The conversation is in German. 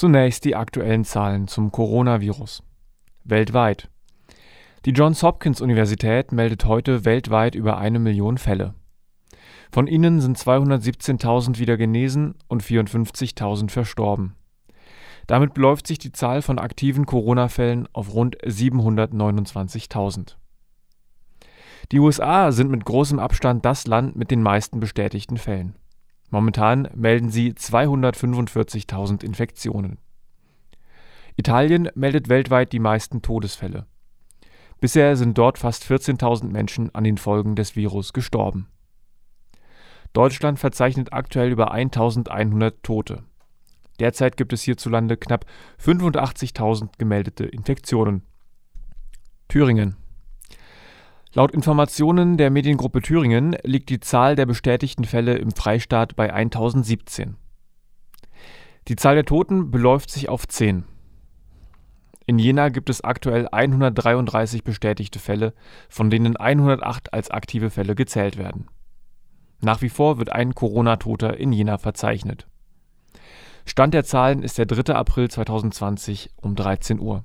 Zunächst die aktuellen Zahlen zum Coronavirus. Weltweit. Die Johns Hopkins Universität meldet heute weltweit über eine Million Fälle. Von ihnen sind 217.000 wieder genesen und 54.000 verstorben. Damit beläuft sich die Zahl von aktiven Corona-Fällen auf rund 729.000. Die USA sind mit großem Abstand das Land mit den meisten bestätigten Fällen. Momentan melden sie 245.000 Infektionen. Italien meldet weltweit die meisten Todesfälle. Bisher sind dort fast 14.000 Menschen an den Folgen des Virus gestorben. Deutschland verzeichnet aktuell über 1100 Tote. Derzeit gibt es hierzulande knapp 85.000 gemeldete Infektionen. Thüringen Laut Informationen der Mediengruppe Thüringen liegt die Zahl der bestätigten Fälle im Freistaat bei 1017. Die Zahl der Toten beläuft sich auf 10. In Jena gibt es aktuell 133 bestätigte Fälle, von denen 108 als aktive Fälle gezählt werden. Nach wie vor wird ein Corona-Toter in Jena verzeichnet. Stand der Zahlen ist der 3. April 2020 um 13 Uhr